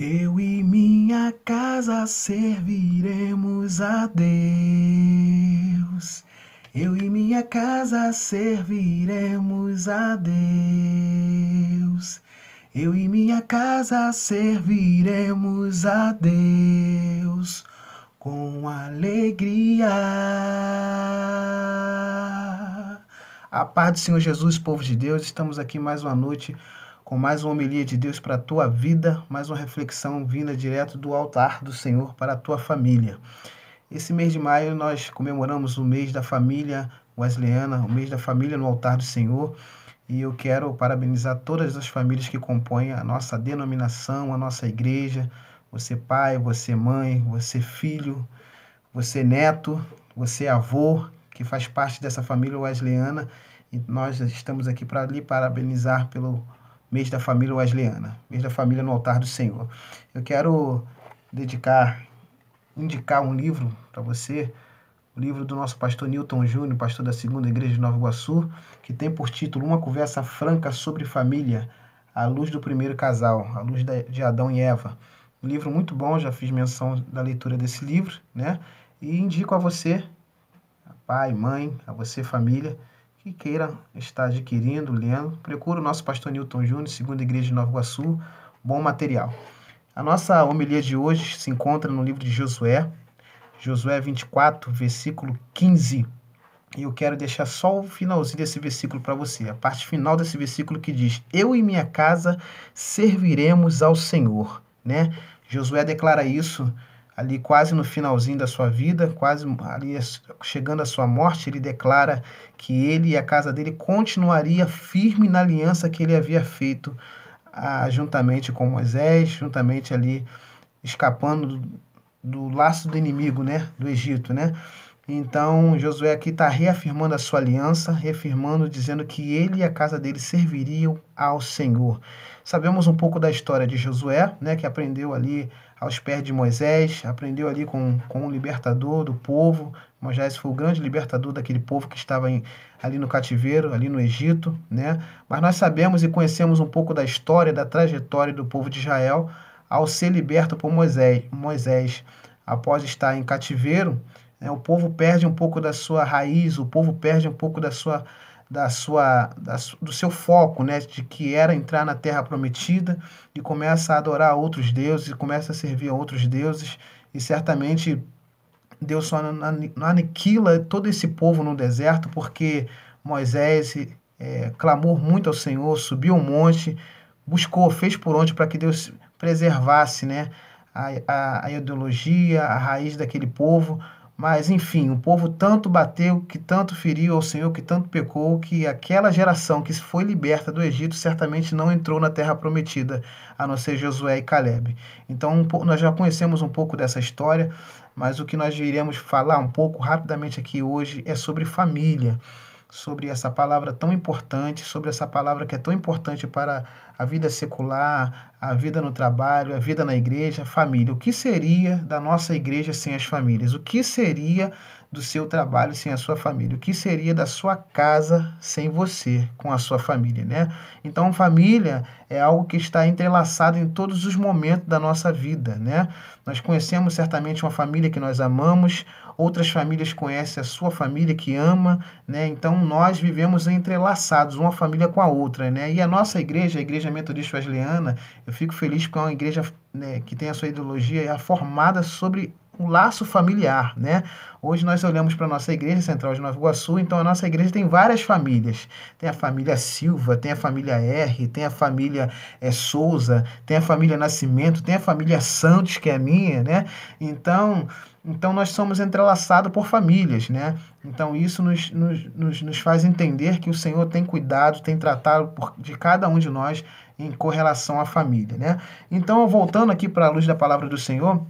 Eu e minha casa serviremos a Deus. Eu e minha casa serviremos a Deus. Eu e minha casa serviremos a Deus com alegria. A paz do Senhor Jesus, povo de Deus, estamos aqui mais uma noite com mais uma homilia de Deus para a tua vida, mais uma reflexão vinda direto do altar do Senhor para a tua família. Esse mês de maio nós comemoramos o mês da família wesleyana, o mês da família no altar do Senhor, e eu quero parabenizar todas as famílias que compõem a nossa denominação, a nossa igreja, você pai, você mãe, você filho, você neto, você avô, que faz parte dessa família wesleyana, e nós estamos aqui para lhe parabenizar pelo mês da família wesleyana, mês da família no altar do Senhor. Eu quero dedicar, indicar um livro para você, o livro do nosso pastor Newton Júnior, pastor da Segunda Igreja de Nova Iguaçu, que tem por título Uma Conversa Franca sobre Família, à luz do primeiro casal, à luz de Adão e Eva. Um livro muito bom, já fiz menção da leitura desse livro, né? E indico a você, pai, mãe, a você, família, que queira estar adquirindo, lendo, procure o nosso pastor Newton Júnior, segunda igreja de Nova Iguaçu, bom material. A nossa homilia de hoje se encontra no livro de Josué, Josué 24, versículo 15. E eu quero deixar só o finalzinho desse versículo para você, a parte final desse versículo que diz: Eu e minha casa serviremos ao Senhor, né? Josué declara isso ali quase no finalzinho da sua vida, quase ali chegando à sua morte, ele declara que ele e a casa dele continuaria firme na aliança que ele havia feito ah, juntamente com Moisés, juntamente ali escapando do, do laço do inimigo, né, do Egito, né? Então, Josué aqui está reafirmando a sua aliança, reafirmando, dizendo que ele e a casa dele serviriam ao Senhor. Sabemos um pouco da história de Josué, né, que aprendeu ali aos pés de Moisés, aprendeu ali com, com o libertador do povo. Moisés foi o grande libertador daquele povo que estava em, ali no cativeiro, ali no Egito, né? Mas nós sabemos e conhecemos um pouco da história, da trajetória do povo de Israel ao ser liberto por Moisés. Moisés, após estar em cativeiro, né, o povo perde um pouco da sua raiz, o povo perde um pouco da sua da sua da, do seu foco, né, de que era entrar na terra prometida e começa a adorar outros deuses, começa a servir a outros deuses. E certamente Deus só aniquila todo esse povo no deserto porque Moisés é, clamou muito ao Senhor, subiu um monte, buscou, fez por onde para que Deus preservasse, né, a, a, a ideologia, a raiz daquele povo mas, enfim, o povo tanto bateu, que tanto feriu ao Senhor, que tanto pecou, que aquela geração que foi liberta do Egito certamente não entrou na terra prometida, a não ser Josué e Caleb. Então, nós já conhecemos um pouco dessa história, mas o que nós iremos falar um pouco rapidamente aqui hoje é sobre família sobre essa palavra tão importante, sobre essa palavra que é tão importante para a vida secular, a vida no trabalho, a vida na igreja, família. O que seria da nossa igreja sem as famílias? O que seria do seu trabalho sem a sua família? O que seria da sua casa sem você, com a sua família, né? Então, família é algo que está entrelaçado em todos os momentos da nossa vida, né? Nós conhecemos certamente uma família que nós amamos, outras famílias conhecem a sua família que ama, né? Então, nós vivemos entrelaçados, uma família com a outra, né? E a nossa igreja, a Igreja Metodista Wesleyana, eu fico feliz porque é uma igreja né, que tem a sua ideologia formada sobre um laço familiar, né? Hoje nós olhamos para a nossa igreja central de Nova Iguaçu, então a nossa igreja tem várias famílias. Tem a família Silva, tem a família R, tem a família é, Souza, tem a família Nascimento, tem a família Santos, que é a minha, né? Então, então nós somos entrelaçados por famílias, né? Então isso nos, nos, nos, nos faz entender que o Senhor tem cuidado, tem tratado por, de cada um de nós em correlação à família, né? Então, voltando aqui para a luz da palavra do Senhor,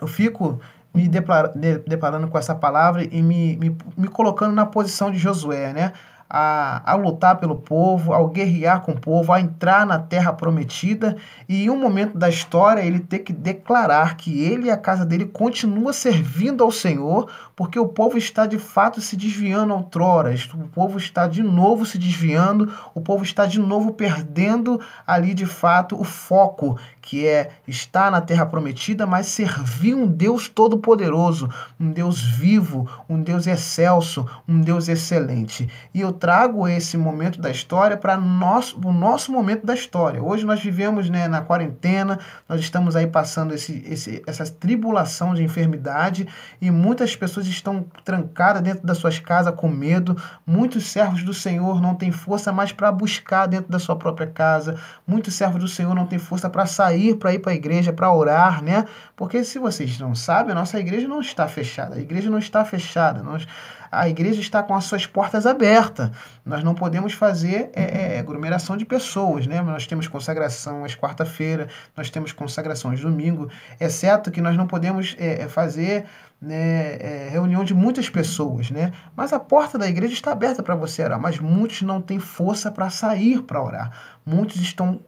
eu fico me deparando com essa palavra e me, me, me colocando na posição de Josué, né? a, a lutar pelo povo, ao guerrear com o povo, a entrar na terra prometida e em um momento da história ele ter que declarar que ele e a casa dele continua servindo ao Senhor, porque o povo está de fato se desviando outrora, o povo está de novo se desviando, o povo está de novo perdendo ali de fato o foco que é estar na terra prometida, mas servir um Deus todo-poderoso, um Deus vivo, um Deus excelso, um Deus excelente. E eu trago esse momento da história para nosso, o nosso momento da história. Hoje nós vivemos né, na quarentena, nós estamos aí passando esse, esse, essa tribulação de enfermidade e muitas pessoas estão trancadas dentro das suas casas com medo. Muitos servos do Senhor não têm força mais para buscar dentro da sua própria casa. Muitos servos do Senhor não têm força para sair, para ir para a igreja, para orar, né? Porque se vocês não sabem, a nossa igreja não está fechada. A igreja não está fechada. Nós, a igreja está com as suas portas abertas. Nós não podemos fazer é, é, aglomeração de pessoas, né? Nós temos consagração às quarta-feira, nós temos consagração aos domingo, exceto que nós não podemos é, é fazer né, é, reunião de muitas pessoas, né? Mas a porta da igreja está aberta para você orar, mas muitos não têm força para sair para orar. Muitos estão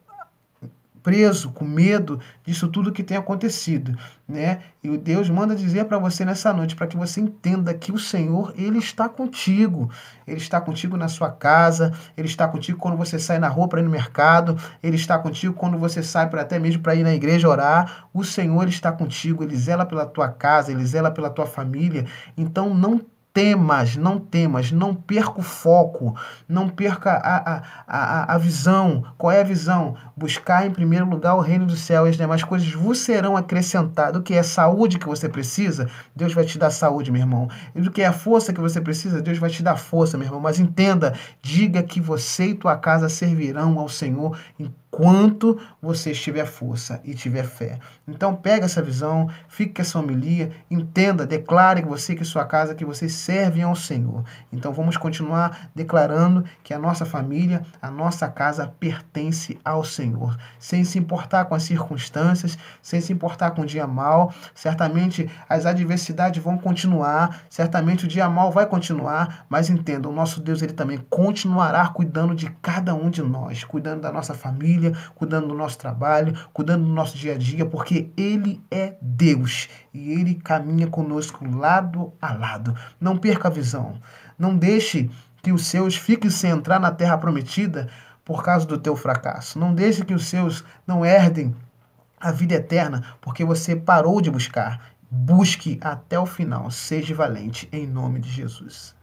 preso, com medo disso tudo que tem acontecido, né? E o Deus manda dizer para você nessa noite, para que você entenda que o Senhor, ele está contigo. Ele está contigo na sua casa, ele está contigo quando você sai na rua para ir no mercado, ele está contigo quando você sai para até mesmo para ir na igreja orar. O Senhor está contigo, ele zela pela tua casa, ele zela pela tua família. Então não temas, não temas, não perca o foco, não perca a, a, a, a visão. Qual é a visão? Buscar em primeiro lugar o reino do céu e as demais coisas vos serão acrescentadas. O que é saúde que você precisa? Deus vai te dar saúde, meu irmão. E do que é a força que você precisa? Deus vai te dar força, meu irmão. Mas entenda, diga que você e tua casa servirão ao Senhor quanto você tiver força e tiver fé. Então pega essa visão, fique com essa homilia, entenda, declare que você que sua casa, que vocês servem ao Senhor. Então vamos continuar declarando que a nossa família, a nossa casa pertence ao Senhor, sem se importar com as circunstâncias, sem se importar com o dia mal. Certamente as adversidades vão continuar, certamente o dia mal vai continuar, mas entenda, o nosso Deus ele também continuará cuidando de cada um de nós, cuidando da nossa família família, cuidando do nosso trabalho, cuidando do nosso dia a dia, porque Ele é Deus e Ele caminha conosco lado a lado. Não perca a visão. Não deixe que os seus fiquem sem entrar na terra prometida por causa do teu fracasso. Não deixe que os seus não herdem a vida eterna porque você parou de buscar. Busque até o final. Seja valente em nome de Jesus.